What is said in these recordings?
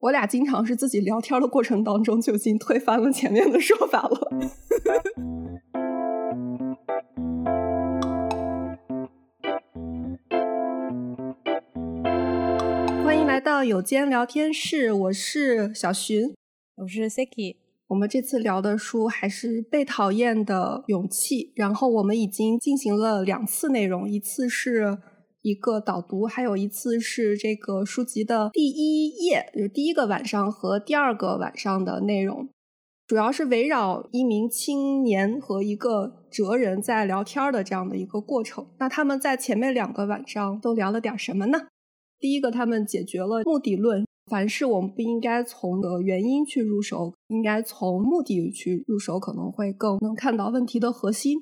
我俩经常是自己聊天的过程当中就已经推翻了前面的说法了。欢迎来到有间聊天室，我是小寻，我是 Siki。我们这次聊的书还是《被讨厌的勇气》，然后我们已经进行了两次内容，一次是。一个导读，还有一次是这个书籍的第一页，就是第一个晚上和第二个晚上的内容，主要是围绕一名青年和一个哲人在聊天的这样的一个过程。那他们在前面两个晚上都聊了点什么呢？第一个，他们解决了目的论，凡事我们不应该从的原因去入手，应该从目的去入手，可能会更能看到问题的核心。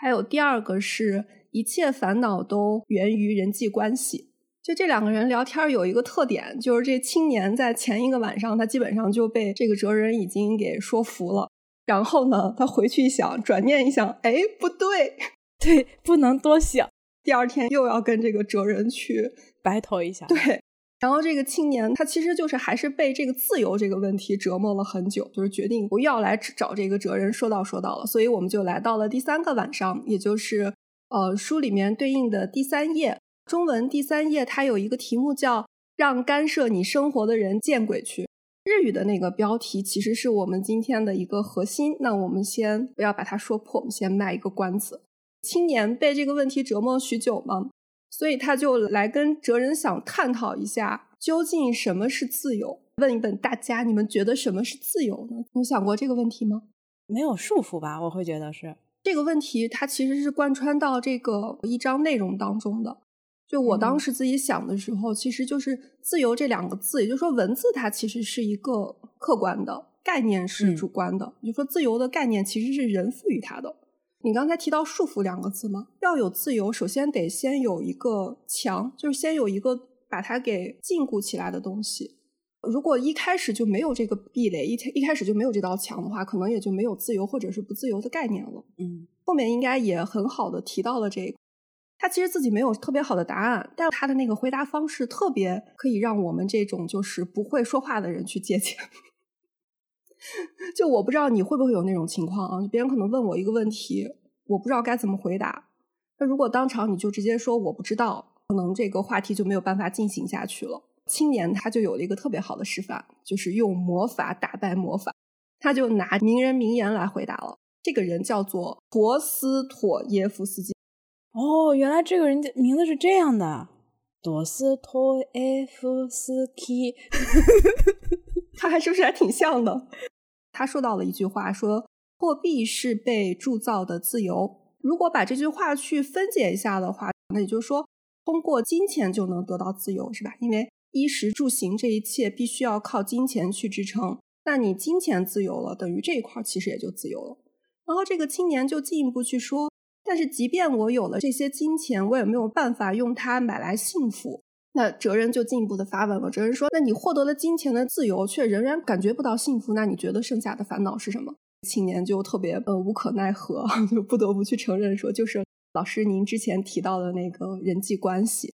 还有第二个是。一切烦恼都源于人际关系。就这两个人聊天有一个特点，就是这青年在前一个晚上，他基本上就被这个哲人已经给说服了。然后呢，他回去一想，转念一想，哎，不对，对，不能多想。第二天又要跟这个哲人去 battle 一下。对。然后这个青年他其实就是还是被这个自由这个问题折磨了很久，就是决定不要来找这个哲人说道说道了。所以我们就来到了第三个晚上，也就是。呃，书里面对应的第三页，中文第三页，它有一个题目叫“让干涉你生活的人见鬼去”。日语的那个标题其实是我们今天的一个核心。那我们先不要把它说破，我们先卖一个关子。青年被这个问题折磨许久嘛，所以他就来跟哲人想探讨一下，究竟什么是自由？问一问大家，你们觉得什么是自由呢？有想过这个问题吗？没有束缚吧？我会觉得是。这个问题它其实是贯穿到这个一章内容当中的。就我当时自己想的时候，其实就是“自由”这两个字，也就是说文字它其实是一个客观的概念，是主观的。就说自由的概念其实是人赋予它的。你刚才提到“束缚”两个字吗？要有自由，首先得先有一个墙，就是先有一个把它给禁锢起来的东西。如果一开始就没有这个壁垒，一一开始就没有这道墙的话，可能也就没有自由或者是不自由的概念了。嗯，后面应该也很好的提到了这个。他其实自己没有特别好的答案，但他的那个回答方式特别可以让我们这种就是不会说话的人去借鉴。就我不知道你会不会有那种情况啊？别人可能问我一个问题，我不知道该怎么回答。那如果当场你就直接说我不知道，可能这个话题就没有办法进行下去了。青年他就有了一个特别好的示范，就是用魔法打败魔法。他就拿名人名言来回答了。这个人叫做陀思妥耶夫斯基。哦，原来这个人的名字是这样的，陀思妥耶夫斯基。他还是不是还挺像的？他说到了一句话，说货币是被铸造的自由。如果把这句话去分解一下的话，那也就是说，通过金钱就能得到自由，是吧？因为衣食住行这一切必须要靠金钱去支撑，那你金钱自由了，等于这一块其实也就自由了。然后这个青年就进一步去说，但是即便我有了这些金钱，我也没有办法用它买来幸福。那哲人就进一步的发问了，哲人说：“那你获得了金钱的自由，却仍然感觉不到幸福，那你觉得剩下的烦恼是什么？”青年就特别呃无可奈何，就不得不去承认说，就是老师您之前提到的那个人际关系。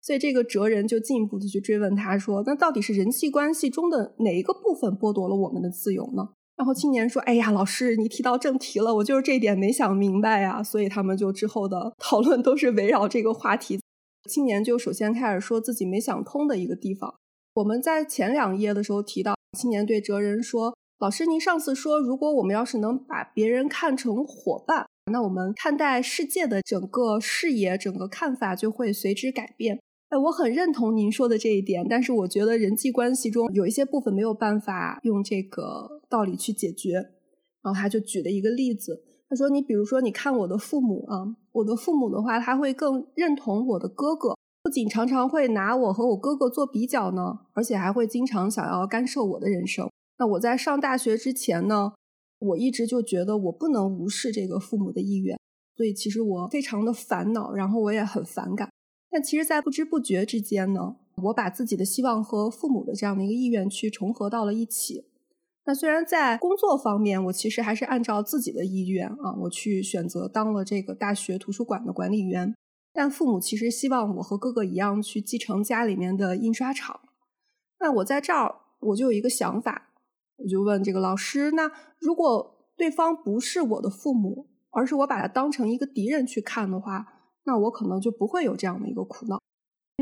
所以这个哲人就进一步的去追问他说：“那到底是人际关系中的哪一个部分剥夺了我们的自由呢？”然后青年说：“哎呀，老师，你提到正题了，我就是这一点没想明白呀。”所以他们就之后的讨论都是围绕这个话题。青年就首先开始说自己没想通的一个地方。我们在前两页的时候提到，青年对哲人说：“老师，您上次说，如果我们要是能把别人看成伙伴，那我们看待世界的整个视野、整个看法就会随之改变。”哎，我很认同您说的这一点，但是我觉得人际关系中有一些部分没有办法用这个道理去解决。然后他就举了一个例子，他说：“你比如说，你看我的父母啊，我的父母的话，他会更认同我的哥哥，不仅常常会拿我和我哥哥做比较呢，而且还会经常想要干涉我的人生。那我在上大学之前呢，我一直就觉得我不能无视这个父母的意愿，所以其实我非常的烦恼，然后我也很反感。”但其实，在不知不觉之间呢，我把自己的希望和父母的这样的一个意愿去重合到了一起。那虽然在工作方面，我其实还是按照自己的意愿啊，我去选择当了这个大学图书馆的管理员。但父母其实希望我和哥哥一样去继承家里面的印刷厂。那我在这儿我就有一个想法，我就问这个老师：那如果对方不是我的父母，而是我把他当成一个敌人去看的话，那我可能就不会有这样的一个苦恼。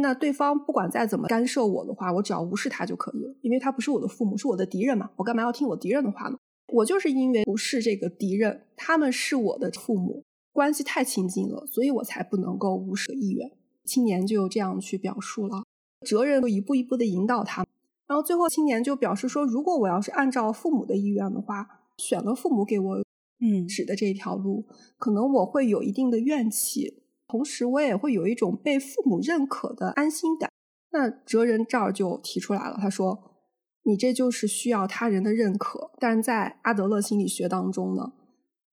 那对方不管再怎么干涉我的话，我只要无视他就可以了，因为他不是我的父母，是我的敌人嘛，我干嘛要听我敌人的话呢？我就是因为不是这个敌人，他们是我的父母，关系太亲近了，所以我才不能够无视意愿。青年就这样去表述了，哲人就一步一步的引导他，然后最后青年就表示说，如果我要是按照父母的意愿的话，选了父母给我嗯指的这条路，可能我会有一定的怨气。同时，我也会有一种被父母认可的安心感。那哲人这儿就提出来了，他说：“你这就是需要他人的认可，但是在阿德勒心理学当中呢，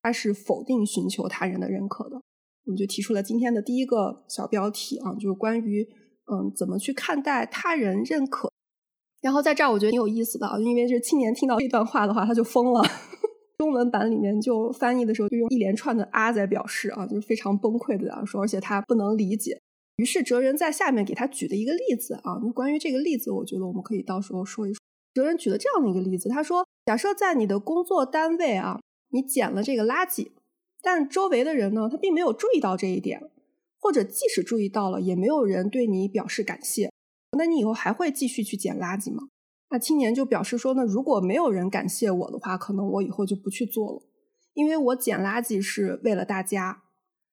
他是否定寻求他人的认可的。”我们就提出了今天的第一个小标题啊，就是关于嗯怎么去看待他人认可。然后在这儿我觉得挺有意思的啊，因为这青年听到这段话的话，他就疯了。中文版里面就翻译的时候就用一连串的啊在表示啊，就是非常崩溃的样说，而且他不能理解。于是哲人在下面给他举的一个例子啊，关于这个例子，我觉得我们可以到时候说一说。哲人举了这样的一个例子，他说：假设在你的工作单位啊，你捡了这个垃圾，但周围的人呢，他并没有注意到这一点，或者即使注意到了，也没有人对你表示感谢，那你以后还会继续去捡垃圾吗？那青年就表示说呢，如果没有人感谢我的话，可能我以后就不去做了，因为我捡垃圾是为了大家。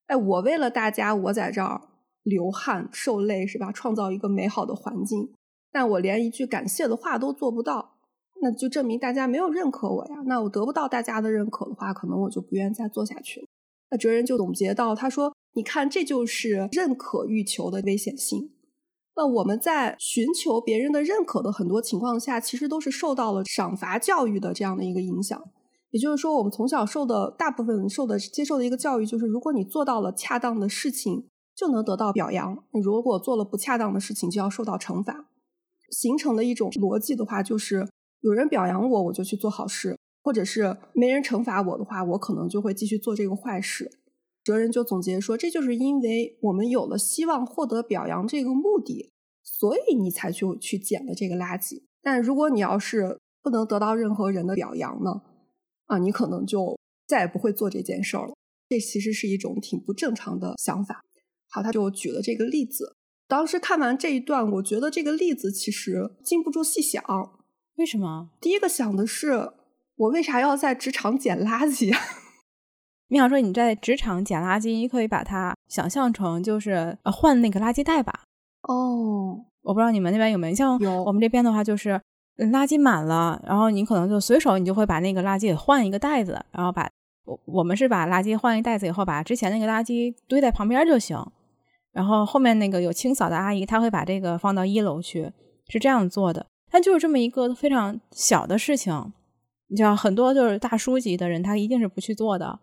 哎，我为了大家，我在这儿流汗受累是吧？创造一个美好的环境，但我连一句感谢的话都做不到，那就证明大家没有认可我呀。那我得不到大家的认可的话，可能我就不愿意再做下去了。那哲人就总结到，他说：“你看，这就是认可欲求的危险性。”那我们在寻求别人的认可的很多情况下，其实都是受到了赏罚教育的这样的一个影响。也就是说，我们从小受的大部分受的接受的一个教育，就是如果你做到了恰当的事情，就能得到表扬；你如果做了不恰当的事情，就要受到惩罚。形成的一种逻辑的话，就是有人表扬我，我就去做好事；或者是没人惩罚我的话，我可能就会继续做这个坏事。哲人就总结说，这就是因为我们有了希望获得表扬这个目的，所以你才去去捡了这个垃圾。但如果你要是不能得到任何人的表扬呢，啊，你可能就再也不会做这件事儿了。这其实是一种挺不正常的想法。好，他就举了这个例子。当时看完这一段，我觉得这个例子其实禁不住细想。为什么？第一个想的是，我为啥要在职场捡垃圾？你想说你在职场捡垃圾，你可以把它想象成就是呃换那个垃圾袋吧？哦，我不知道你们那边有没有，像有我们这边的话，就是垃圾满了，然后你可能就随手你就会把那个垃圾给换一个袋子，然后把我我们是把垃圾换一袋子以后，把之前那个垃圾堆在旁边就行，然后后面那个有清扫的阿姨，她会把这个放到一楼去，是这样做的。但就是这么一个非常小的事情，你知道，很多就是大叔级的人，他一定是不去做的。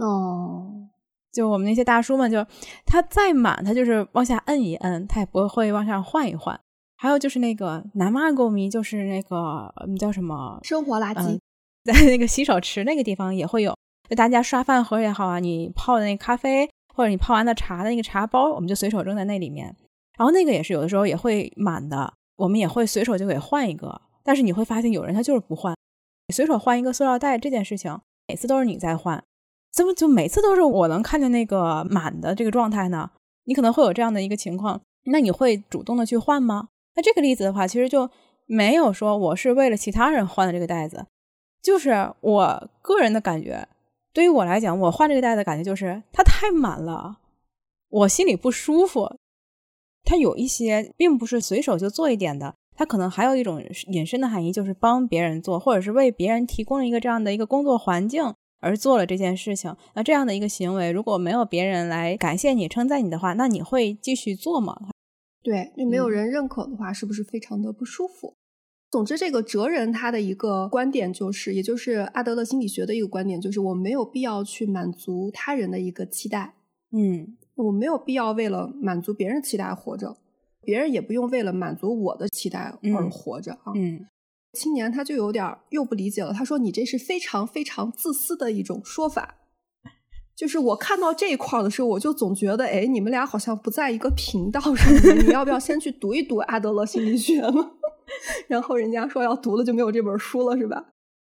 哦，就我们那些大叔们，就他再满，他就是往下摁一摁，他也不会往上换一换。还有就是那个南妈狗迷，就是那个嗯叫什么生活垃圾，嗯在那个洗手池那个地方也会有，就大家刷饭盒也好啊，你泡的那咖啡或者你泡完的茶的那个茶包，我们就随手扔在那里面。然后那个也是有的时候也会满的，我们也会随手就给换一个。但是你会发现有人他就是不换，随手换一个塑料袋这件事情，每次都是你在换。怎么就每次都是我能看见那个满的这个状态呢？你可能会有这样的一个情况，那你会主动的去换吗？那这个例子的话，其实就没有说我是为了其他人换的这个袋子，就是我个人的感觉。对于我来讲，我换这个袋子感觉就是它太满了，我心里不舒服。它有一些并不是随手就做一点的，它可能还有一种隐身的含义，就是帮别人做，或者是为别人提供了一个这样的一个工作环境。而做了这件事情，那这样的一个行为，如果没有别人来感谢你、称赞你的话，那你会继续做吗？对，就没有人认可的话，是不是非常的不舒服？总之，这个哲人他的一个观点就是，也就是阿德勒心理学的一个观点，就是我没有必要去满足他人的一个期待。嗯，我没有必要为了满足别人期待活着，别人也不用为了满足我的期待而活着啊。嗯。青年他就有点又不理解了，他说：“你这是非常非常自私的一种说法。”就是我看到这一块的时候，我就总觉得，哎，你们俩好像不在一个频道上。你要不要先去读一读阿德勒心理学呢？然后人家说要读了就没有这本书了，是吧？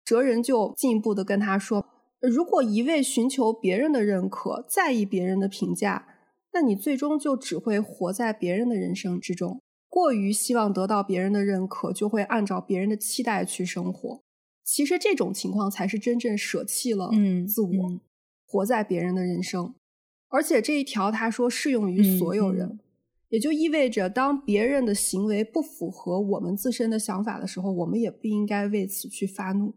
哲人就进一步的跟他说，如果一味寻求别人的认可，在意别人的评价，那你最终就只会活在别人的人生之中。过于希望得到别人的认可，就会按照别人的期待去生活。其实这种情况才是真正舍弃了自我，活在别人的人生。而且这一条他说适用于所有人。也就意味着，当别人的行为不符合我们自身的想法的时候，我们也不应该为此去发怒，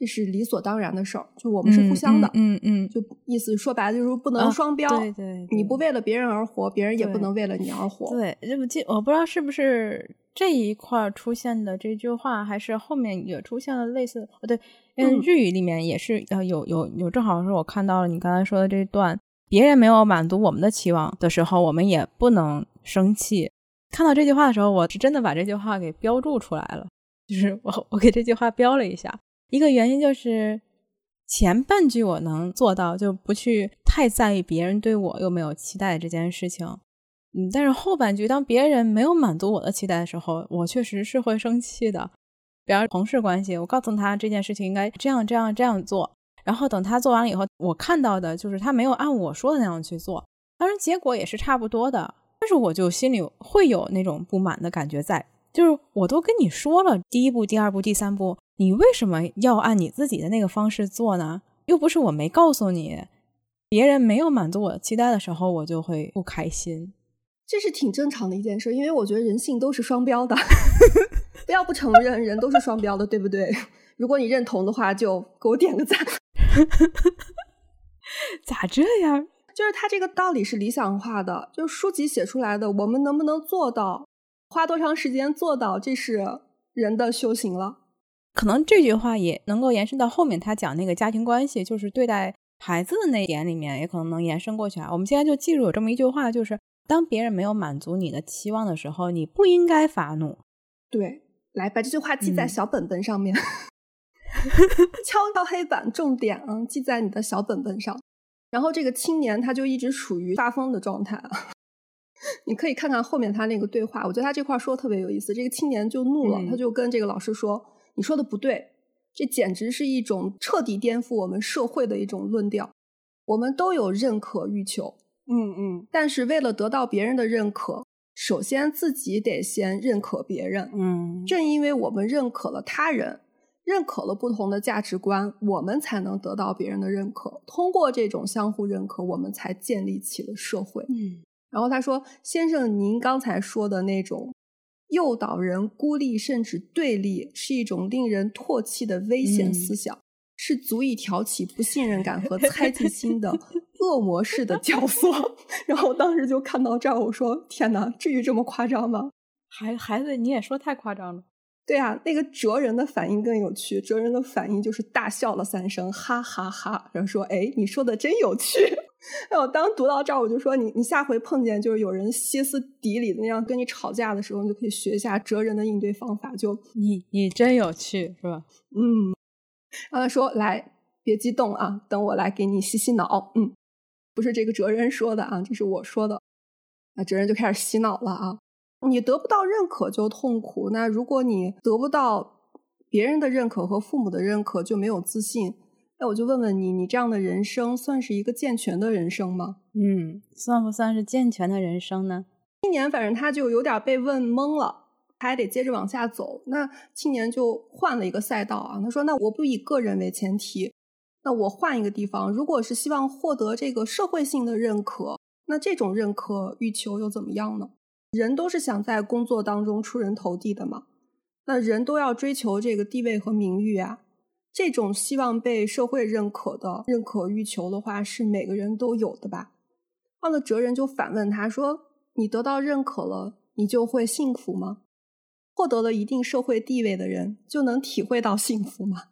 这是理所当然的事儿。就我们是互相的，嗯嗯，就意思说白了就是不能双标。对对，你不为了别人而活，别人也不能为了你而活。对，这不记我不知道是不是这一块出现的这句话，还是后面也出现了类似。哦，对，因为日语里面也是呃有有有，正好是我看到了你刚才说的这段，别人没有满足我们的期望的时候，我们也不能。生气，看到这句话的时候，我是真的把这句话给标注出来了。就是我，我给这句话标了一下。一个原因就是前半句我能做到，就不去太在意别人对我有没有期待这件事情。嗯，但是后半句，当别人没有满足我的期待的时候，我确实是会生气的。比方同事关系，我告诉他这件事情应该这样这样这样做，然后等他做完了以后，我看到的就是他没有按我说的那样去做，当然结果也是差不多的。但是我就心里会有那种不满的感觉在，就是我都跟你说了第一步、第二步、第三步，你为什么要按你自己的那个方式做呢？又不是我没告诉你，别人没有满足我期待的时候，我就会不开心。这是挺正常的一件事，因为我觉得人性都是双标的，不要不承认人都是双标的，对不对？如果你认同的话，就给我点个赞。咋这样？就是他这个道理是理想化的，就是书籍写出来的，我们能不能做到，花多长时间做到，这是人的修行了。可能这句话也能够延伸到后面他讲那个家庭关系，就是对待孩子的那一点里面，也可能能延伸过去啊。我们现在就记住有这么一句话，就是当别人没有满足你的期望的时候，你不应该发怒。对，来把这句话记在小本本上面，敲敲黑板，重点啊，记在你的小本本上。然后这个青年他就一直处于发疯的状态啊！你可以看看后面他那个对话，我觉得他这块说的特别有意思。这个青年就怒了，他就跟这个老师说：“你说的不对，这简直是一种彻底颠覆我们社会的一种论调。我们都有认可欲求，嗯嗯，但是为了得到别人的认可，首先自己得先认可别人。嗯，正因为我们认可了他人。”认可了不同的价值观，我们才能得到别人的认可。通过这种相互认可，我们才建立起了社会。嗯，然后他说：“先生，您刚才说的那种诱导人孤立甚至对立，是一种令人唾弃的危险思想，是足以挑起不信任感和猜忌心的 恶魔式的教唆。”然后当时就看到这儿，我说：“天哪，至于这么夸张吗？”孩孩子，你也说太夸张了。对啊，那个哲人的反应更有趣。哲人的反应就是大笑了三声，哈哈哈，然后说：“哎，你说的真有趣。”哎，我当读到这儿，我就说：“你你下回碰见就是有人歇斯底里的那样跟你吵架的时候，你就可以学一下哲人的应对方法。就你你真有趣，是吧？嗯。然后他说：“来，别激动啊，等我来给你洗洗脑。”嗯，不是这个哲人说的啊，这是我说的。那哲人就开始洗脑了啊。你得不到认可就痛苦，那如果你得不到别人的认可和父母的认可，就没有自信。那我就问问你，你这样的人生算是一个健全的人生吗？嗯，算不算是健全的人生呢？青年反正他就有点被问懵了，他还得接着往下走。那青年就换了一个赛道啊，他说：“那我不以个人为前提，那我换一个地方。如果是希望获得这个社会性的认可，那这种认可欲求又怎么样呢？”人都是想在工作当中出人头地的嘛，那人都要追求这个地位和名誉啊，这种希望被社会认可的认可欲求的话，是每个人都有的吧？那哲人就反问他说：“你得到认可了，你就会幸福吗？获得了一定社会地位的人就能体会到幸福吗？”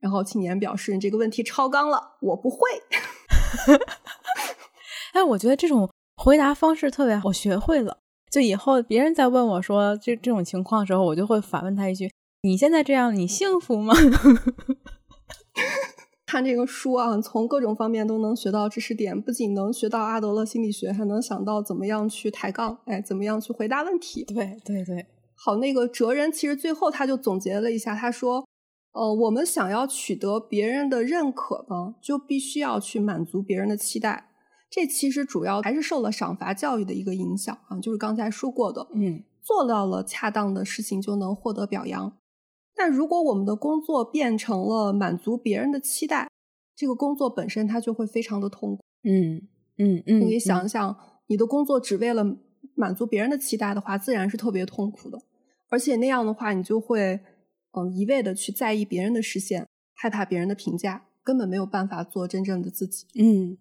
然后青年表示：“你这个问题超纲了，我不会。”哎，我觉得这种回答方式特别好，我学会了。就以后别人在问我说这这种情况的时候，我就会反问他一句：“你现在这样，你幸福吗？” 看这个书啊，从各种方面都能学到知识点，不仅能学到阿德勒心理学，还能想到怎么样去抬杠，哎，怎么样去回答问题。对对对，好，那个哲人其实最后他就总结了一下，他说：“呃，我们想要取得别人的认可呢，就必须要去满足别人的期待。这其实主要还是受了赏罚教育的一个影响啊，就是刚才说过的，嗯，做到了恰当的事情就能获得表扬。但如果我们的工作变成了满足别人的期待，这个工作本身它就会非常的痛苦。嗯嗯嗯，你可以想想，你的工作只为了满足别人的期待的话，自然是特别痛苦的。而且那样的话，你就会嗯一味的去在意别人的视线，害怕别人的评价，根本没有办法做真正的自己。嗯，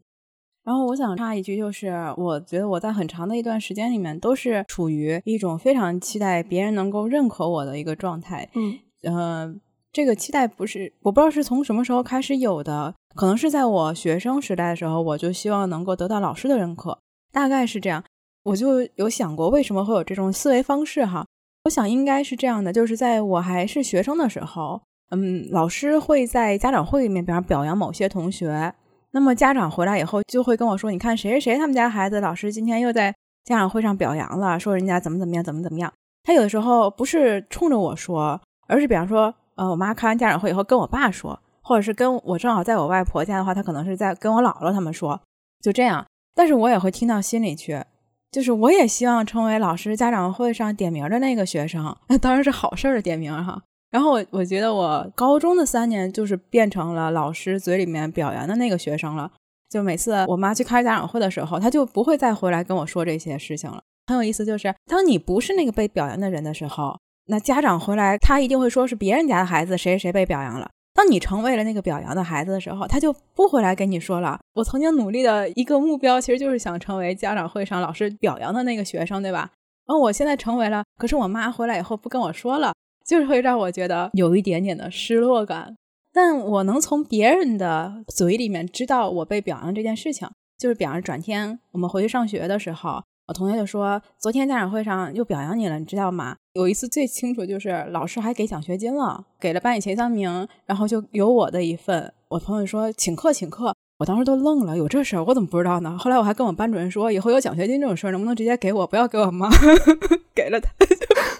然后我想插一句，就是我觉得我在很长的一段时间里面都是处于一种非常期待别人能够认可我的一个状态。嗯，呃，这个期待不是我不知道是从什么时候开始有的，可能是在我学生时代的时候，我就希望能够得到老师的认可，大概是这样。我就有想过为什么会有这种思维方式哈。我想应该是这样的，就是在我还是学生的时候，嗯，老师会在家长会里面，比方表扬某些同学。那么家长回来以后就会跟我说：“你看谁谁谁他们家孩子，老师今天又在家长会上表扬了，说人家怎么怎么样，怎么怎么样。”他有的时候不是冲着我说，而是比方说，呃，我妈开完家长会以后跟我爸说，或者是跟我正好在我外婆家的话，他可能是在跟我姥姥他们说，就这样。但是我也会听到心里去。就是我也希望成为老师家长会上点名的那个学生，当然是好事儿的点名哈。然后我我觉得我高中的三年就是变成了老师嘴里面表扬的那个学生了。就每次我妈去开家长会的时候，她就不会再回来跟我说这些事情了。很有意思，就是当你不是那个被表扬的人的时候，那家长回来他一定会说是别人家的孩子谁谁被表扬了。当你成为了那个表扬的孩子的时候，他就不回来跟你说了。我曾经努力的一个目标，其实就是想成为家长会上老师表扬的那个学生，对吧？然后我现在成为了，可是我妈回来以后不跟我说了，就是会让我觉得有一点点的失落感。但我能从别人的嘴里面知道我被表扬这件事情，就是比方转天我们回去上学的时候。我同学就说，昨天家长会上又表扬你了，你知道吗？有一次最清楚就是老师还给奖学金了，给了班里前三名，然后就有我的一份。我朋友说请客请客，我当时都愣了，有这事儿我怎么不知道呢？后来我还跟我班主任说，以后有奖学金这种事儿能不能直接给我，不要给我妈，给了他。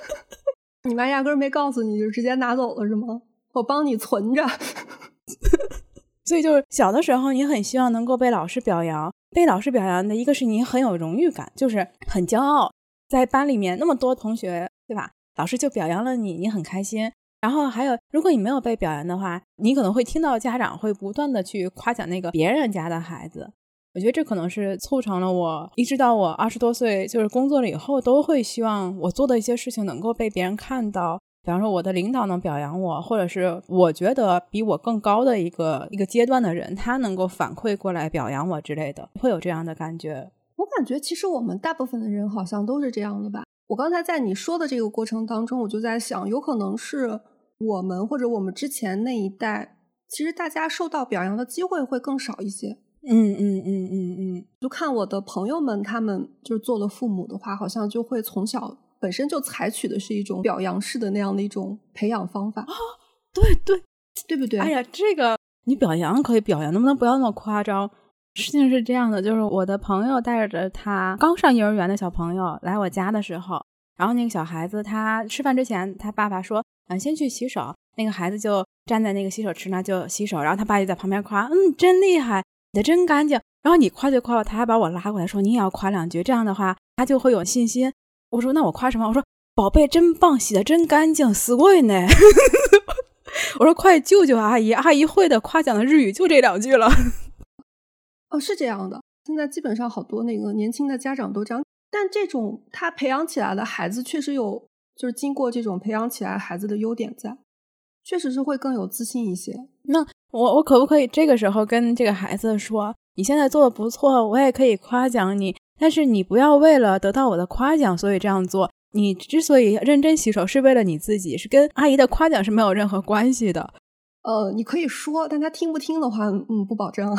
你妈压根儿没告诉你就直接拿走了是吗？我帮你存着。所以就是小的时候，你很希望能够被老师表扬。被老师表扬的一个是你很有荣誉感，就是很骄傲，在班里面那么多同学，对吧？老师就表扬了你，你很开心。然后还有，如果你没有被表扬的话，你可能会听到家长会不断的去夸奖那个别人家的孩子。我觉得这可能是促成了我一直到我二十多岁，就是工作了以后，都会希望我做的一些事情能够被别人看到。比方说，我的领导能表扬我，或者是我觉得比我更高的一个一个阶段的人，他能够反馈过来表扬我之类的，会有这样的感觉。我感觉其实我们大部分的人好像都是这样的吧。我刚才在你说的这个过程当中，我就在想，有可能是我们或者我们之前那一代，其实大家受到表扬的机会会更少一些。嗯嗯嗯嗯嗯，就看我的朋友们，他们就是做了父母的话，好像就会从小。本身就采取的是一种表扬式的那样的一种培养方法啊，对对对不对？哎呀，这个你表扬可以表扬，能不能不要那么夸张？事情是这样的，就是我的朋友带着他刚上幼儿园的小朋友来我家的时候，然后那个小孩子他吃饭之前，他爸爸说：“嗯，先去洗手。”那个孩子就站在那个洗手池那就洗手，然后他爸就在旁边夸：“嗯，真厉害，洗的真干净。”然后你夸就夸了，他还把我拉过来说：“你也要夸两句，这样的话他就会有信心。”我说那我夸什么？我说宝贝真棒，洗的真干净，死过呢。我说快救救阿姨，阿姨会的夸奖的日语就这两句了。哦，是这样的，现在基本上好多那个年轻的家长都这样。但这种他培养起来的孩子确实有，就是经过这种培养起来孩子的优点在，确实是会更有自信一些。那我我可不可以这个时候跟这个孩子说，你现在做的不错，我也可以夸奖你。但是你不要为了得到我的夸奖，所以这样做。你之所以认真洗手，是为了你自己，是跟阿姨的夸奖是没有任何关系的。呃，你可以说，但他听不听的话，嗯，不保证。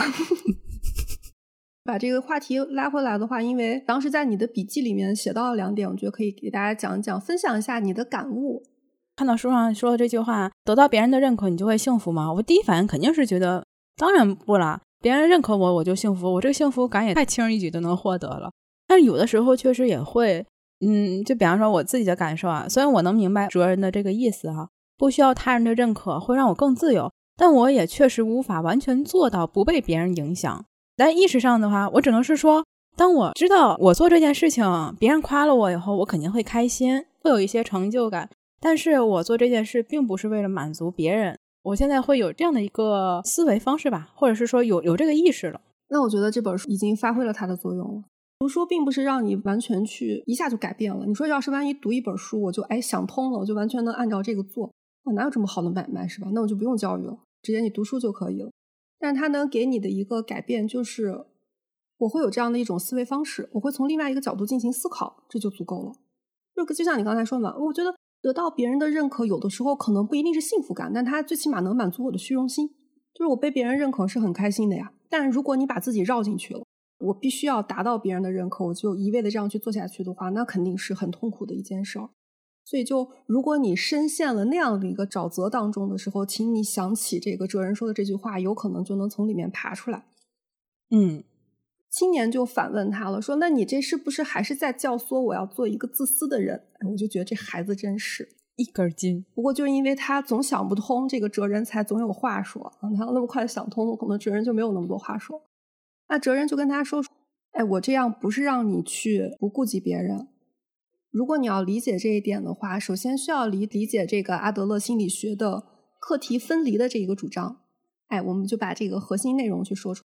把这个话题拉回来的话，因为当时在你的笔记里面写到了两点，我觉得可以给大家讲一讲，分享一下你的感悟。看到书上说的这句话，得到别人的认可，你就会幸福吗？我第一反应肯定是觉得，当然不啦。别人认可我，我就幸福。我这个幸福感也太轻而易举就能获得了。但是有的时候确实也会嗯，就比方说我自己的感受啊，虽然我能明白主人的这个意思哈，不需要他人的认可会让我更自由，但我也确实无法完全做到不被别人影响。但意识上的话，我只能是说，当我知道我做这件事情，别人夸了我以后，我肯定会开心，会有一些成就感。但是我做这件事并不是为了满足别人，我现在会有这样的一个思维方式吧，或者是说有有这个意识了。那我觉得这本书已经发挥了它的作用了。读书并不是让你完全去一下就改变了。你说要是万一读一本书，我就哎想通了，我就完全能按照这个做，我哪有这么好的买卖是吧？那我就不用教育了，直接你读书就可以了。但是它能给你的一个改变就是，我会有这样的一种思维方式，我会从另外一个角度进行思考，这就足够了。就就像你刚才说嘛，我觉得得到别人的认可，有的时候可能不一定是幸福感，但它最起码能满足我的虚荣心。就是我被别人认可是很开心的呀。但如果你把自己绕进去了，我必须要达到别人的认可，我就一味的这样去做下去的话，那肯定是很痛苦的一件事儿。所以，就如果你深陷了那样的一个沼泽当中的时候，请你想起这个哲人说的这句话，有可能就能从里面爬出来。嗯，青年就反问他了，说：“那你这是不是还是在教唆我要做一个自私的人？”哎我就觉得这孩子真是一根筋。不过就是因为他总想不通，这个哲人才总有话说啊。他要那么快想通了，可能哲人就没有那么多话说。那哲人就跟他说：“哎，我这样不是让你去不顾及别人。”如果你要理解这一点的话，首先需要理理解这个阿德勒心理学的课题分离的这一个主张。哎，我们就把这个核心内容去说出。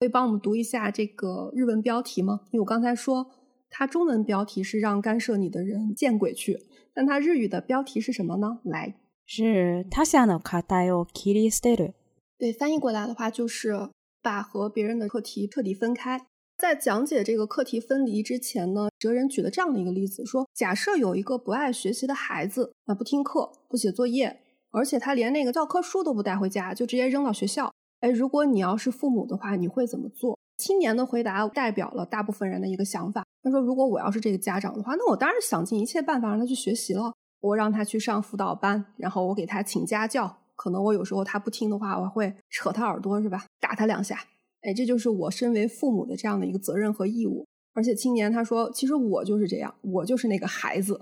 可以帮我们读一下这个日文标题吗？因为我刚才说它中文标题是让干涉你的人见鬼去，但它日语的标题是什么呢？来，是他者の課題を切り捨てる。对，翻译过来的话就是把和别人的课题彻底分开。在讲解这个课题分离之前呢，哲人举了这样的一个例子，说：假设有一个不爱学习的孩子，那不听课、不写作业，而且他连那个教科书都不带回家，就直接扔到学校。 哎，如果你要是父母的话，你会怎么做？青年的回答代表了大部分人的一个想法。他说：如果我要是这个家长的话，那我当然想尽一切办法让他去学习了。我让他去上辅导班，然后我给他请家教，可能我有时候他不听的话，我会扯他耳朵，是吧？打他两下。哎，这就是我身为父母的这样的一个责任和义务。而且青年他说：“其实我就是这样，我就是那个孩子。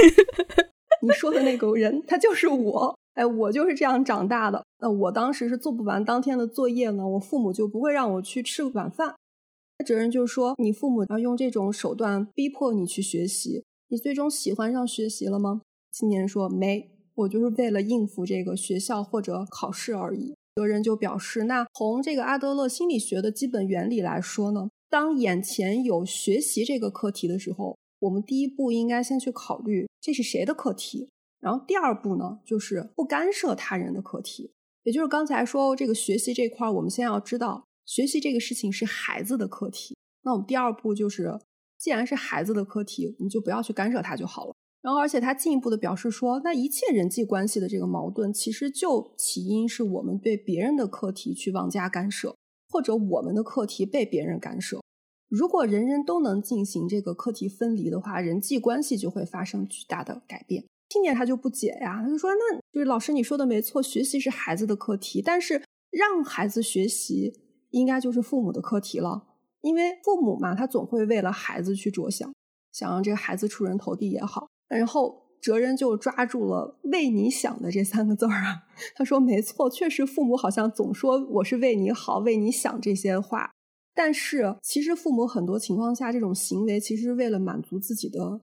你说的那个人，他就是我。哎，我就是这样长大的。那我当时是做不完当天的作业呢，我父母就不会让我去吃晚饭。那哲人就说，你父母要用这种手段逼迫你去学习，你最终喜欢上学习了吗？”青年说：“没，我就是为了应付这个学校或者考试而已。”哲人就表示，那从这个阿德勒心理学的基本原理来说呢，当眼前有学习这个课题的时候，我们第一步应该先去考虑这是谁的课题，然后第二步呢，就是不干涉他人的课题。也就是刚才说这个学习这块，我们先要知道学习这个事情是孩子的课题，那我们第二步就是，既然是孩子的课题，我们就不要去干涉他就好了。然后，而且他进一步的表示说，那一切人际关系的这个矛盾，其实就起因是我们对别人的课题去妄加干涉，或者我们的课题被别人干涉。如果人人都能进行这个课题分离的话，人际关系就会发生巨大的改变。青年他就不解呀，他就说，那就是老师你说的没错，学习是孩子的课题，但是让孩子学习应该就是父母的课题了，因为父母嘛，他总会为了孩子去着想，想让这个孩子出人头地也好。然后哲人就抓住了“为你想”的这三个字儿啊，他说：“没错，确实父母好像总说我是为你好、为你想这些话，但是其实父母很多情况下这种行为其实是为了满足自己的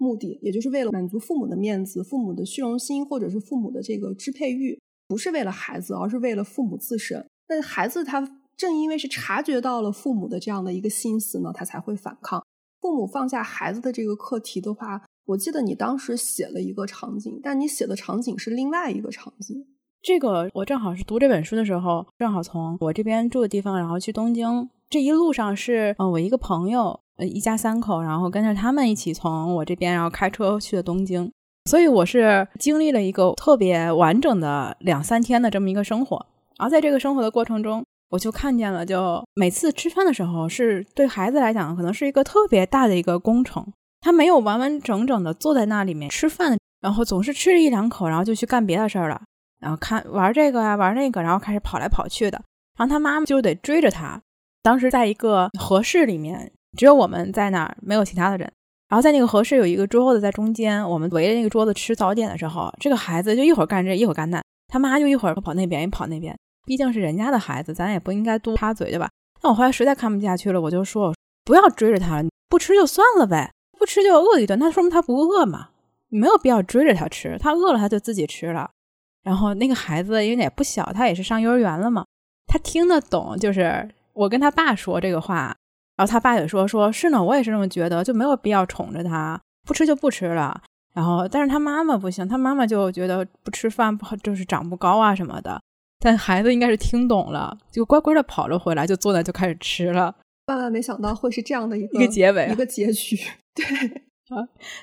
目的，也就是为了满足父母的面子、父母的虚荣心，或者是父母的这个支配欲，不是为了孩子，而是为了父母自身。那孩子他正因为是察觉到了父母的这样的一个心思呢，他才会反抗。父母放下孩子的这个课题的话。”我记得你当时写了一个场景，但你写的场景是另外一个场景。这个我正好是读这本书的时候，正好从我这边住的地方，然后去东京。这一路上是，呃，我一个朋友，呃，一家三口，然后跟着他们一起从我这边，然后开车去的东京。所以我是经历了一个特别完整的两三天的这么一个生活。然后在这个生活的过程中，我就看见了，就每次吃饭的时候，是对孩子来讲，可能是一个特别大的一个工程。他没有完完整整的坐在那里面吃饭，然后总是吃一两口，然后就去干别的事儿了，然后看玩这个呀，玩那个，然后开始跑来跑去的。然后他妈妈就得追着他。当时在一个合适里面，只有我们在那儿，没有其他的人。然后在那个合适有一个桌子在中间，我们围着那个桌子吃早点的时候，这个孩子就一会儿干这一会儿干那，他妈就一会儿跑那边，一跑那边。毕竟是人家的孩子，咱也不应该多插嘴，对吧？那我后来实在看不下去了，我就说不要追着他了，不吃就算了呗，不吃就饿一顿，那说明他不饿嘛，没有必要追着他吃，他饿了他就自己吃了。然后那个孩子因为也不小，他也是上幼儿园了嘛，他听得懂，就是我跟他爸说这个话。然后他爸也说：“说是呢，我也是这么觉得，就没有必要宠着他，不吃就不吃了。然后，但是他妈妈不行，他妈妈就觉得不吃饭不好，就是长不高啊什么的。但孩子应该是听懂了，就乖乖的跑了回来，就坐那就开始吃了。万万没想到会是这样的一个结尾，一个结局。对 啊，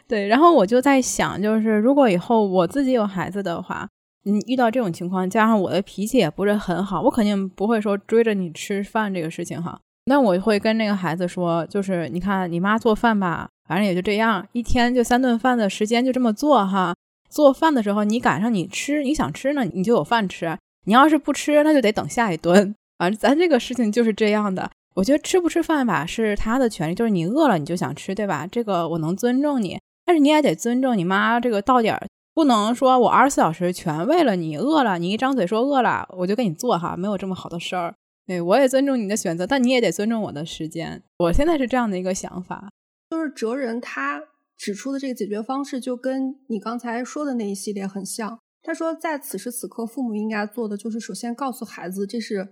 对。然后我就在想，就是如果以后我自己有孩子的话，嗯，遇到这种情况，加上我的脾气也不是很好，我肯定不会说追着你吃饭这个事情哈。”那我会跟那个孩子说，就是你看你妈做饭吧，反正也就这样，一天就三顿饭的时间就这么做哈。做饭的时候你赶上你吃，你想吃呢，你就有饭吃；你要是不吃，那就得等下一顿啊。咱这个事情就是这样的。我觉得吃不吃饭吧是他的权利，就是你饿了你就想吃，对吧？这个我能尊重你，但是你也得尊重你妈。这个到点儿不能说我二十四小时全为了你饿了，你一张嘴说饿了，我就给你做哈，没有这么好的事儿。对，我也尊重你的选择，但你也得尊重我的时间。我现在是这样的一个想法，就是哲人他指出的这个解决方式，就跟你刚才说的那一系列很像。他说，在此时此刻，父母应该做的就是首先告诉孩子，这是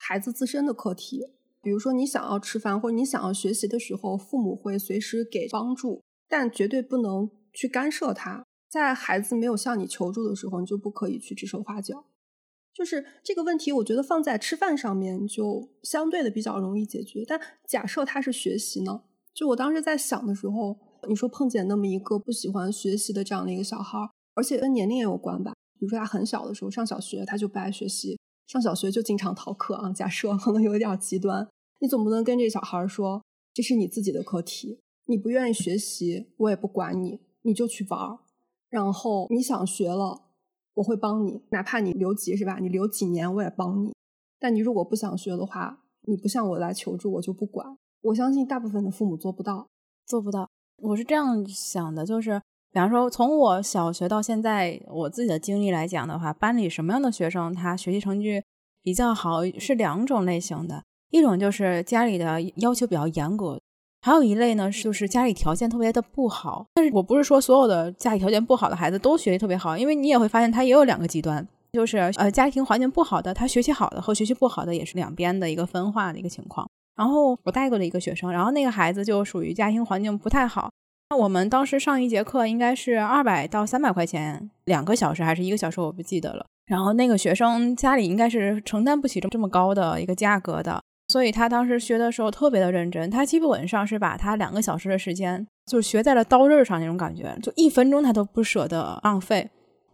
孩子自身的课题。比如说，你想要吃饭或者你想要学习的时候，父母会随时给帮助，但绝对不能去干涉他。在孩子没有向你求助的时候，你就不可以去指手画脚。就是这个问题，我觉得放在吃饭上面就相对的比较容易解决。但假设他是学习呢？就我当时在想的时候，你说碰见那么一个不喜欢学习的这样的一个小孩，而且跟年龄也有关吧？比如说他很小的时候上小学，他就不爱学习，上小学就经常逃课啊。假设可能有点极端，你总不能跟这小孩说这是你自己的课题，你不愿意学习，我也不管你，你就去玩儿，然后你想学了。我会帮你，哪怕你留级是吧？你留几年我也帮你。但你如果不想学的话，你不向我来求助，我就不管。我相信大部分的父母做不到，做不到。我是这样想的，就是比方说，从我小学到现在，我自己的经历来讲的话，班里什么样的学生他学习成绩比较好，是两种类型的，一种就是家里的要求比较严格。还有一类呢，就是家里条件特别的不好。但是我不是说所有的家里条件不好的孩子都学习特别好，因为你也会发现他也有两个极端，就是呃家庭环境不好的，他学习好的和学习不好的也是两边的一个分化的一个情况。然后我带过的一个学生，然后那个孩子就属于家庭环境不太好。那我们当时上一节课应该是二百到三百块钱两个小时还是一个小时，我不记得了。然后那个学生家里应该是承担不起这么这么高的一个价格的。所以他当时学的时候特别的认真，他基本上是把他两个小时的时间就学在了刀刃上那种感觉，就一分钟他都不舍得浪费。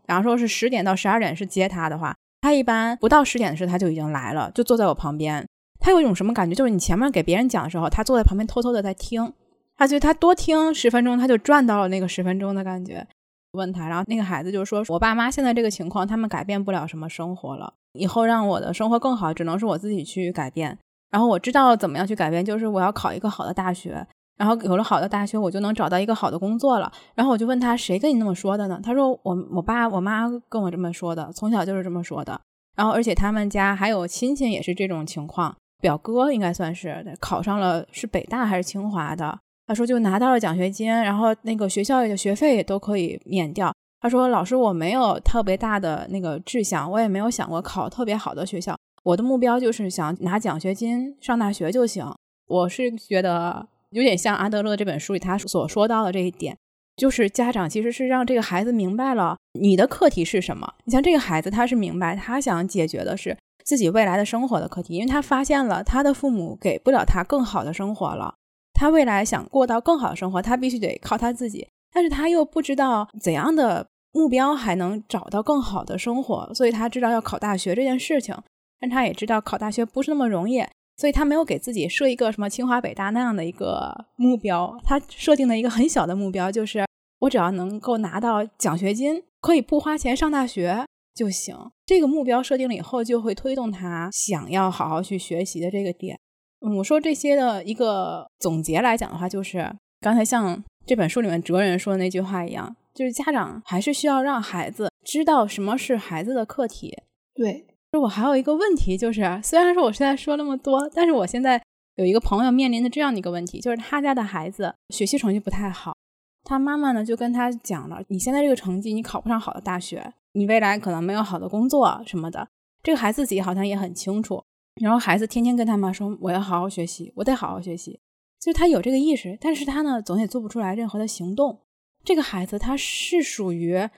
然后说是十点到十二点是接他的话，他一般不到十点的时候他就已经来了，就坐在我旁边。他有一种什么感觉？就是你前面给别人讲的时候，他坐在旁边偷偷的在听。他觉得他多听十分钟，他就赚到了那个十分钟的感觉。问他，然后那个孩子就说：“我爸妈现在这个情况，他们改变不了什么生活了。以后让我的生活更好，只能是我自己去改变。”然后我知道怎么样去改变，就是我要考一个好的大学，然后有了好的大学，我就能找到一个好的工作了。然后我就问他，谁跟你那么说的呢？他说我我爸我妈跟我这么说的，从小就是这么说的。然后而且他们家还有亲戚也是这种情况，表哥应该算是考上了是北大还是清华的，他说就拿到了奖学金，然后那个学校的学费都可以免掉。他说老师我没有特别大的那个志向，我也没有想过考特别好的学校。我的目标就是想拿奖学金上大学就行。我是觉得有点像阿德勒这本书里他所说到的这一点，就是家长其实是让这个孩子明白了你的课题是什么。你像这个孩子，他是明白他想解决的是自己未来的生活的课题，因为他发现了他的父母给不了他更好的生活了，他未来想过到更好的生活，他必须得靠他自己。但是他又不知道怎样的目标还能找到更好的生活，所以他知道要考大学这件事情。但他也知道考大学不是那么容易，所以他没有给自己设一个什么清华北大那样的一个目标。他设定了一个很小的目标，就是我只要能够拿到奖学金，可以不花钱上大学就行。这个目标设定了以后，就会推动他想要好好去学习的这个点。嗯，我说这些的一个总结来讲的话，就是刚才像这本书里面哲人说的那句话一样，就是家长还是需要让孩子知道什么是孩子的课题。对，就我还有一个问题，就是虽然说我现在说那么多，但是我现在有一个朋友面临的这样的一个问题，就是他家的孩子学习成绩不太好，他妈妈呢就跟他讲了，你现在这个成绩，你考不上好的大学，你未来可能没有好的工作什么的。这个孩子自己好像也很清楚，然后孩子天天跟他妈说，我要好好学习，我得好好学习。就是他有这个意识，但是他呢，总也做不出来任何的行动。这个孩子他是属于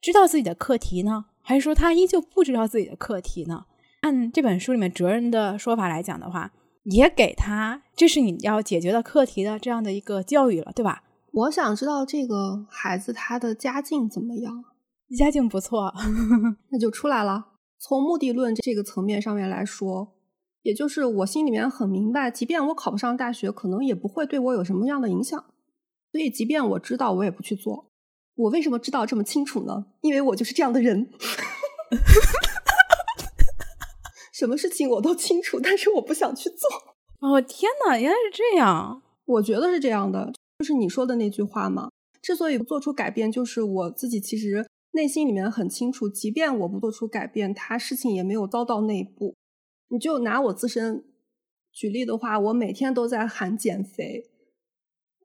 知道自己的课题呢，还是说他依旧不知道自己的课题呢？按这本书里面哲人的说法来讲的话，也给他这是你要解决的课题的这样的一个教育了，对吧？我想知道这个孩子他的家境怎么样？家境不错，那就出来了。从目的论这个层面上面来说。也就是我心里面很明白，即便我考不上大学，可能也不会对我有什么样的影响。所以，即便我知道，我也不去做。我为什么知道这么清楚呢？因为我就是这样的人。什么事情我都清楚，但是我不想去做。哦，天哪，原来是这样！我觉得是这样的，就是你说的那句话嘛。之所以不做出改变，就是我自己其实内心里面很清楚，即便我不做出改变，他事情也没有遭到那一步。你就拿我自身举例的话，我每天都在喊减肥，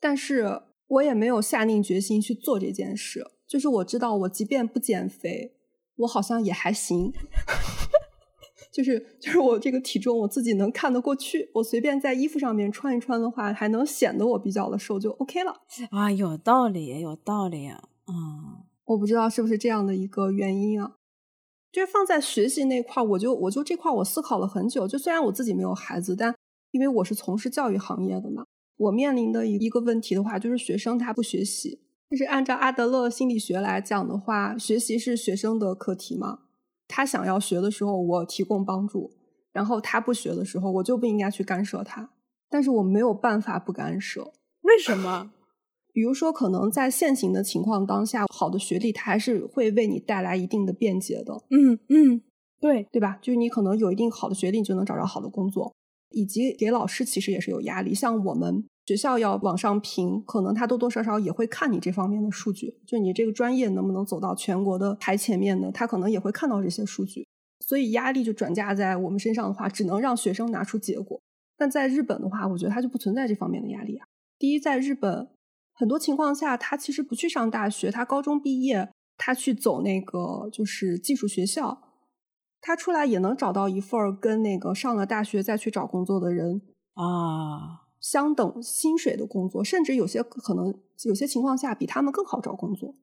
但是我也没有下定决心去做这件事。就是我知道，我即便不减肥，我好像也还行。就是就是我这个体重，我自己能看得过去。我随便在衣服上面穿一穿的话，还能显得我比较的瘦，就 OK 了。啊，有道理，有道理。嗯，我不知道是不是这样的一个原因啊。就是放在学习那块儿，我就我就这块我思考了很久。就虽然我自己没有孩子，但因为我是从事教育行业的嘛，我面临的一个问题的话，就是学生他不学习。就是按照阿德勒心理学来讲的话，学习是学生的课题嘛。他想要学的时候，我提供帮助；然后他不学的时候，我就不应该去干涉他。但是我没有办法不干涉，为什么？比如说，可能在现行的情况当下，好的学历它还是会为你带来一定的便捷的。嗯嗯，对对吧？就是你可能有一定好的学历，你就能找着好的工作，以及给老师其实也是有压力。像我们学校要往上评，可能他多多少少也会看你这方面的数据，就你这个专业能不能走到全国的排前面呢？他可能也会看到这些数据，所以压力就转嫁在我们身上的话，只能让学生拿出结果。但在日本的话，我觉得他就不存在这方面的压力啊。第一，在日本。很多情况下，他其实不去上大学，他高中毕业，他去走那个就是技术学校，他出来也能找到一份跟那个上了大学再去找工作的人啊相等薪水的工作，甚至有些可能有些情况下比他们更好找工作。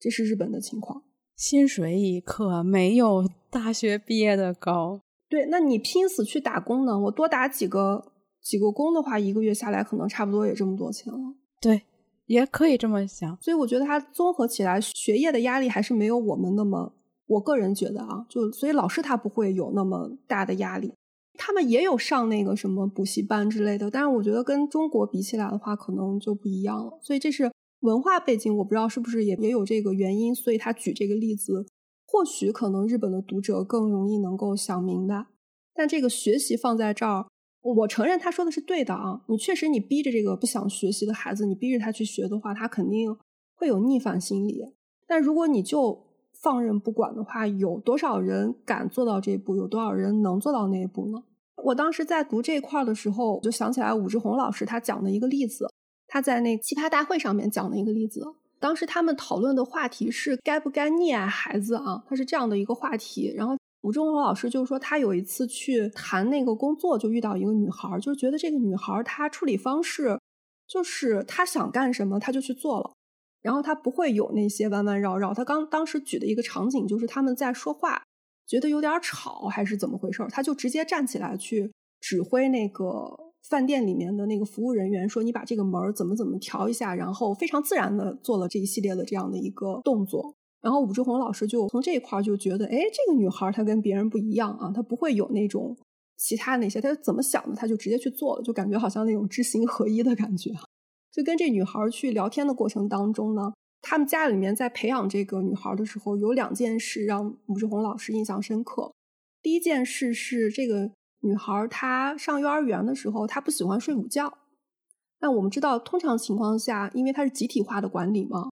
这是日本的情况，薪水可没有大学毕业的高。对，那你拼死去打工呢？我多打几个几个工的话，一个月下来可能差不多也这么多钱了。对。也可以这么想，所以我觉得他综合起来，学业的压力还是没有我们那么。我个人觉得啊，就所以老师他不会有那么大的压力。他们也有上那个什么补习班之类的，但是我觉得跟中国比起来的话，可能就不一样了。所以这是文化背景，我不知道是不是也也有这个原因。所以他举这个例子，或许可能日本的读者更容易能够想明白。但这个学习放在这儿。我承认他说的是对的啊，你确实你逼着这个不想学习的孩子，你逼着他去学的话，他肯定会有逆反心理。但如果你就放任不管的话，有多少人敢做到这一步？有多少人能做到那一步呢？我当时在读这一块的时候，我就想起来武志红老师他讲的一个例子，他在那奇葩大会上面讲的一个例子。当时他们讨论的话题是该不该溺爱孩子啊，他是这样的一个话题，然后。武志红老师就说，他有一次去谈那个工作，就遇到一个女孩，就是觉得这个女孩她处理方式，就是她想干什么，她就去做了，然后他不会有那些弯弯绕绕。他刚当时举的一个场景就是他们在说话，觉得有点吵还是怎么回事，他就直接站起来去指挥那个饭店里面的那个服务人员，说你把这个门怎么怎么调一下，然后非常自然的做了这一系列的这样的一个动作。然后武志红老师就从这一块就觉得，哎，这个女孩她跟别人不一样啊，她不会有那种其他那些，她怎么想的，她就直接去做了，就感觉好像那种知行合一的感觉。就跟这女孩去聊天的过程当中呢，他们家里面在培养这个女孩的时候，有两件事让武志红老师印象深刻。第一件事是这个女孩她上幼儿园的时候，她不喜欢睡午觉。那我们知道，通常情况下，因为它是集体化的管理嘛，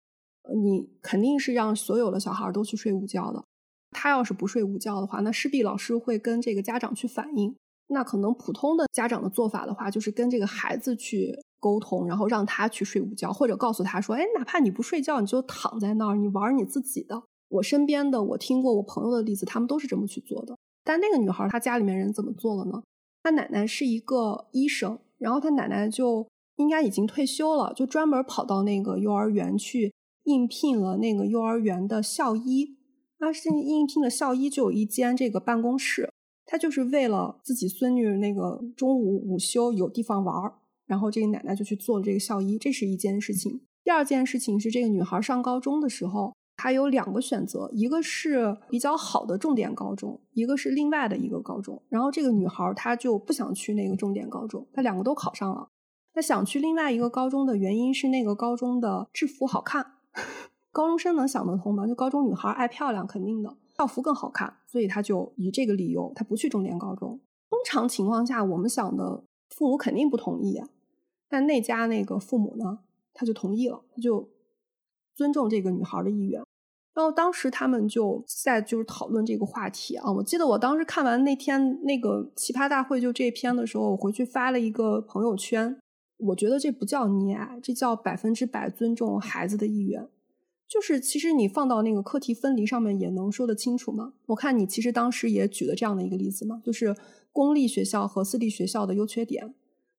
你肯定是让所有的小孩都去睡午觉的。他要是不睡午觉的话，那势必老师会跟这个家长去反映。那可能普通的家长的做法的话，就是跟这个孩子去沟通，然后让他去睡午觉，或者告诉他说：“哎，哪怕你不睡觉，你就躺在那儿，你玩你自己的。”我身边的，我听过我朋友的例子，他们都是这么去做的。但那个女孩她家里面人怎么做了呢？她奶奶是一个医生，然后她奶奶就应该已经退休了，就专门跑到那个幼儿园去应聘了那个幼儿园的校医。那是应聘的校医就有一间这个办公室。他就是为了自己孙女那个中午午休有地方玩儿，然后这个奶奶就去做了这个校医，这是一件事情。第二件事情是这个女孩上高中的时候，她有两个选择，一个是比较好的重点高中，一个是另外的一个高中。然后这个女孩她就不想去那个重点高中，她两个都考上了。她想去另外一个高中的原因是那个高中的制服好看，高中生能想得通吗？就高中女孩爱漂亮，肯定的。校服更好看，所以她就以这个理由，她不去重点高中。通常情况下，我们想的父母肯定不同意啊，但那家那个父母呢，他就同意了，他就尊重这个女孩的意愿。然后当时他们就在就是讨论这个话题啊。我记得我当时看完那天那个奇葩大会就这篇的时候，我回去发了一个朋友圈，我觉得这不叫溺爱，这叫百分之百尊重孩子的意愿。就是其实你放到那个课题分离上面也能说得清楚嘛。我看你其实当时也举了这样的一个例子嘛，就是公立学校和私立学校的优缺点。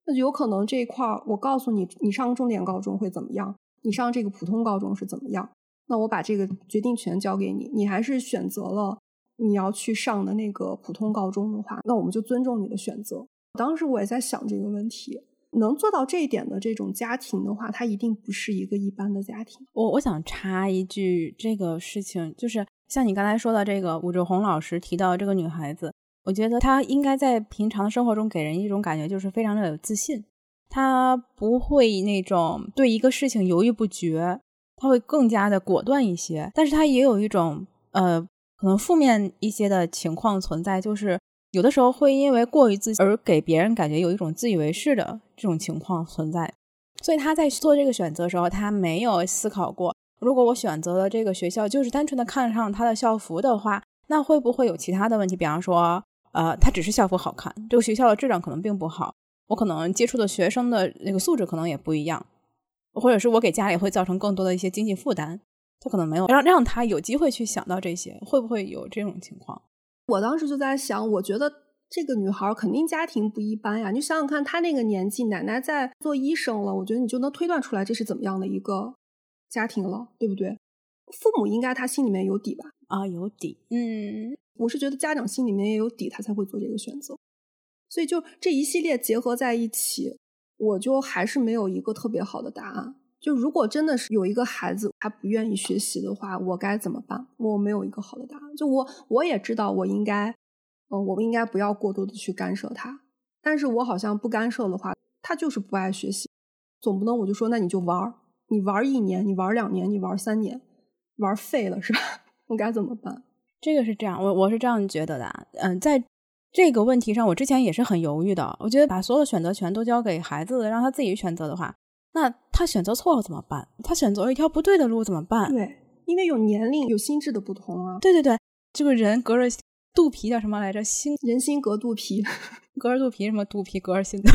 那有可能这一块儿，我告诉你，你上重点高中会怎么样，你上这个普通高中是怎么样。那我把这个决定权交给你，你还是选择了你要去上的那个普通高中的话，那我们就尊重你的选择。当时我也在想这个问题。能做到这一点的这种家庭的话，它一定不是一个一般的家庭。我我想插一句，这个事情就是像你刚才说的这个武志红老师提到这个女孩子，我觉得他应该在平常的生活中给人一种感觉，就是非常的有自信。他不会那种对一个事情犹豫不决，他会更加的果断一些。但是他也有一种呃，可能负面一些的情况存在，就是。有的时候会因为过于自信而给别人感觉有一种自以为是的这种情况存在，所以他在做这个选择的时候，他没有思考过，如果我选择了这个学校，就是单纯的看上他的校服的话，那会不会有其他的问题？比方说，呃，他只是校服好看，这个学校的质量可能并不好，我可能接触的学生的那个素质可能也不一样，或者是我给家里会造成更多的一些经济负担，他可能没有让让他有机会去想到这些，会不会有这种情况？我当时就在想，我觉得这个女孩肯定家庭不一般呀。你想想看，她那个年纪，奶奶在做医生了，我觉得你就能推断出来这是怎么样的一个家庭了，对不对？父母应该他心里面有底吧？啊，有底。嗯，我是觉得家长心里面也有底，他才会做这个选择。所以就这一系列结合在一起，我就还是没有一个特别好的答案。就如果真的是有一个孩子他不愿意学习的话，我该怎么办？我没有一个好的答案。就我我也知道我应该，嗯，我们应该不要过多的去干涉他。但是我好像不干涉的话，他就是不爱学习。总不能我就说那你就玩儿，你玩儿一年，你玩儿两年，你玩儿三年，玩儿废了是吧？我该怎么办？这个是这样，我我是这样觉得的。嗯，在这个问题上，我之前也是很犹豫的。我觉得把所有的选择权都交给孩子，让他自己选择的话。那他选择错了怎么办？他选择了一条不对的路怎么办？对，因为有年龄、有心智的不同啊。对对对，这个人隔着肚皮叫什么来着？心人心隔肚皮，隔着肚皮什么肚皮隔着心？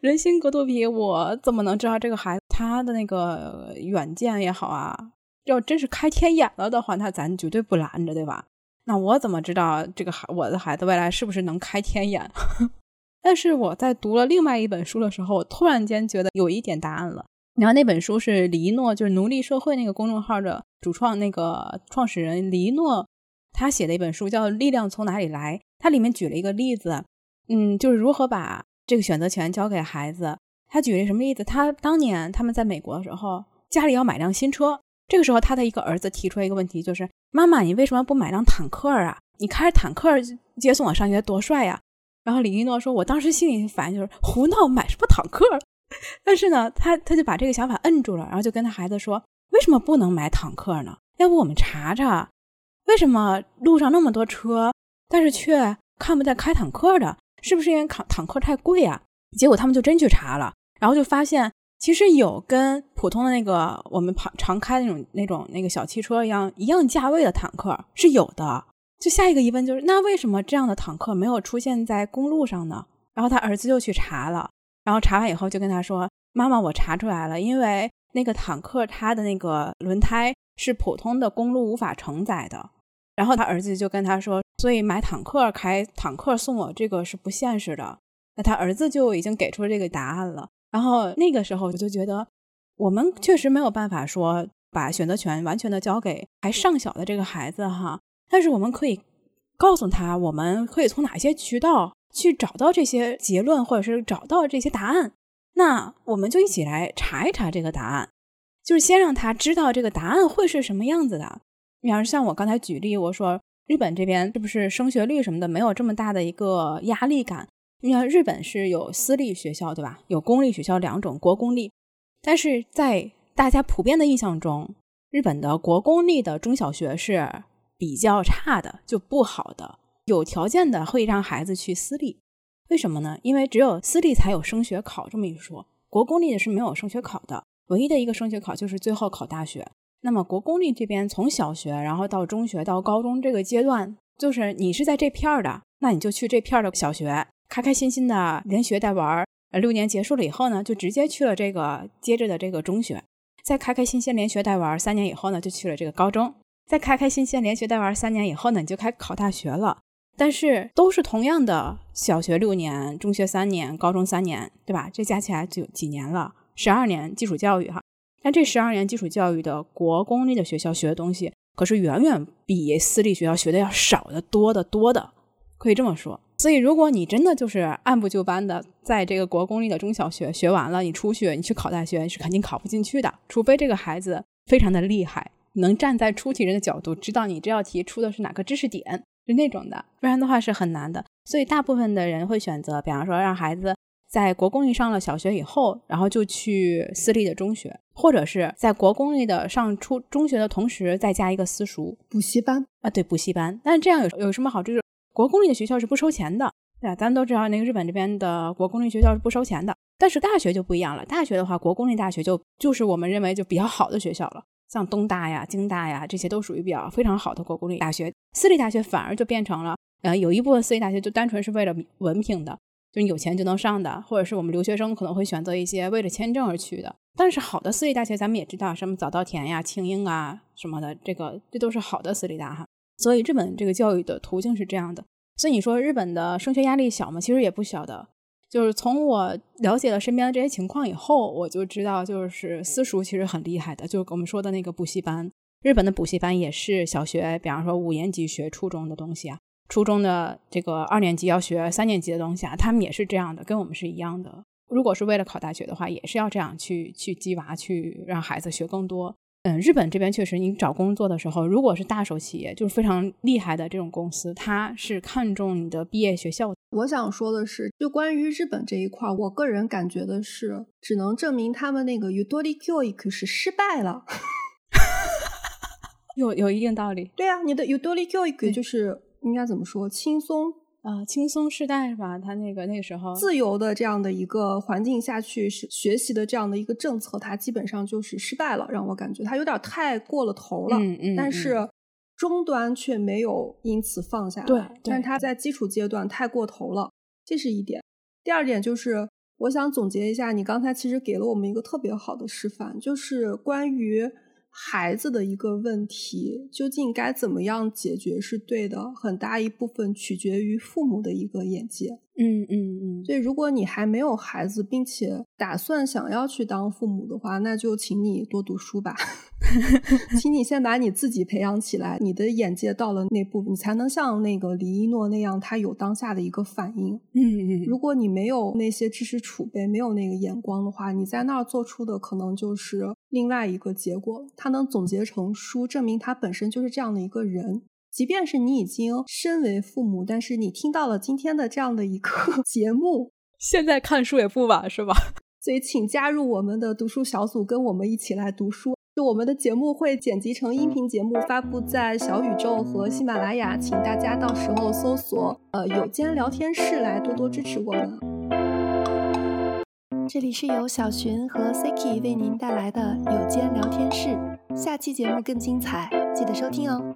人心隔肚皮，我怎么能知道这个孩子他的那个远见也好啊？要真是开天眼了的话，那咱绝对不拦着，对吧？那我怎么知道这个孩我的孩子未来是不是能开天眼？但是我在读了另外一本书的时候，我突然间觉得有一点答案了。然后那本书是李一诺，就是奴隶社会那个公众号的主创，那个创始人李一诺，他写的一本书叫《力量从哪里来》。他里面举了一个例子，嗯，就是如何把这个选择权交给孩子。他举了什么例子？他当年他们在美国的时候，家里要买辆新车，这个时候他的一个儿子提出了一个问题，就是妈妈，你为什么不买辆坦克啊？你开着坦克接送我上学多帅呀！然后李一诺说：“我当时心里反应就是胡闹，买什么坦克？但是呢，他他就把这个想法摁住了，然后就跟他孩子说：为什么不能买坦克呢？要不我们查查，为什么路上那么多车，但是却看不见开坦克的？是不是因为坦坦克太贵啊？结果他们就真去查了，然后就发现其实有跟普通的那个我们常常开那种那种那个小汽车一样一样价位的坦克是有的。就下一个疑问就是，那为什么这样的坦克没有出现在公路上呢？然后他儿子就去查了，然后查完以后就跟他说：“妈妈，我查出来了，因为那个坦克它的那个轮胎是普通的公路无法承载的。”然后他儿子就跟他说：“所以买坦克开坦克送我这个是不现实的。”那他儿子就已经给出了这个答案了。然后那个时候我就觉得，我们确实没有办法说把选择权完全的交给还尚小的这个孩子哈。但是我们可以告诉他，我们可以从哪些渠道去找到这些结论，或者是找到这些答案。那我们就一起来查一查这个答案，就是先让他知道这个答案会是什么样子的。你要是像我刚才举例，我说日本这边是不是升学率什么的没有这么大的一个压力感？你看日本是有私立学校对吧？有公立学校两种，国公立。但是在大家普遍的印象中，日本的国公立的中小学是。比较差的就不好的，有条件的会让孩子去私立，为什么呢？因为只有私立才有升学考这么一说，国公立的是没有升学考的，唯一的一个升学考就是最后考大学。那么国公立这边从小学然后到中学到高中这个阶段，就是你是在这片儿的，那你就去这片儿的小学，开开心心的连学带玩儿。呃，六年结束了以后呢，就直接去了这个接着的这个中学，再开开心心连学带玩儿三年以后呢，就去了这个高中。在开开心心连学带玩儿三年以后呢，你就开考大学了。但是都是同样的小学六年，中学三年，高中三年，对吧？这加起来就几年了，十二年基础教育哈。但这十二年基础教育的国公立的学校学的东西，可是远远比私立学校学的要少的多的多的，可以这么说。所以如果你真的就是按部就班的在这个国公立的中小学学完了，你出去你去考大学，你是肯定考不进去的，除非这个孩子非常的厉害。能站在出题人的角度，知道你这道题出的是哪个知识点，是那种的，不然的话是很难的。所以大部分的人会选择，比方说让孩子在国公立上了小学以后，然后就去私立的中学，或者是在国公立的上初中学的同时再加一个私塾补习班啊，对，补习班。但是这样有有什么好处？就是国公立的学校是不收钱的，对吧？咱都知道那个日本这边的国公立学校是不收钱的，但是大学就不一样了。大学的话，国公立大学就就是我们认为就比较好的学校了。像东大呀、京大呀，这些都属于比较非常好的国公立大学。私立大学反而就变成了，呃，有一部分私立大学就单纯是为了文凭的，就你有钱就能上的，或者是我们留学生可能会选择一些为了签证而去的。但是好的私立大学，咱们也知道，什么早稻田呀、庆应啊什么的，这个这都是好的私立大哈。所以日本这个教育的途径是这样的。所以你说日本的升学压力小吗？其实也不小的。就是从我了解了身边的这些情况以后，我就知道，就是私塾其实很厉害的。就是我们说的那个补习班，日本的补习班也是小学，比方说五年级学初中的东西啊，初中的这个二年级要学三年级的东西啊，他们也是这样的，跟我们是一样的。如果是为了考大学的话，也是要这样去去激娃，去让孩子学更多。嗯，日本这边确实，你找工作的时候，如果是大手企业，就是非常厉害的这种公司，它是看重你的毕业学校。我想说的是，就关于日本这一块，我个人感觉的是，只能证明他们那个 Udori Kyoik 是失败了。有有一定道理。对啊，你的 Udori Kyoik 就是应该怎么说，轻松。啊，轻松世代是吧？他那个那个时候自由的这样的一个环境下去学学习的这样的一个政策，它基本上就是失败了，让我感觉它有点太过了头了。嗯嗯。但是终端却没有因此放下来。对。但是它在基础阶段太过头了，这是一点。第二点就是，我想总结一下，你刚才其实给了我们一个特别好的示范，就是关于。孩子的一个问题，究竟该怎么样解决是对的，很大一部分取决于父母的一个眼界。嗯嗯嗯。所以，如果你还没有孩子，并且打算想要去当父母的话，那就请你多读书吧。请你先把你自己培养起来，你的眼界到了那步，你才能像那个李一诺那样，他有当下的一个反应。嗯嗯。如果你没有那些知识储备，没有那个眼光的话，你在那儿做出的可能就是另外一个结果。他能总结成书，证明他本身就是这样的一个人。即便是你已经身为父母，但是你听到了今天的这样的一个 节目，现在看书也不晚，是吧？所以请加入我们的读书小组，跟我们一起来读书。就我们的节目会剪辑成音频节目，发布在小宇宙和喜马拉雅，请大家到时候搜索“呃有间聊天室”来多多支持我们。这里是由小寻和 Siki 为您带来的有间聊天室，下期节目更精彩，记得收听哦。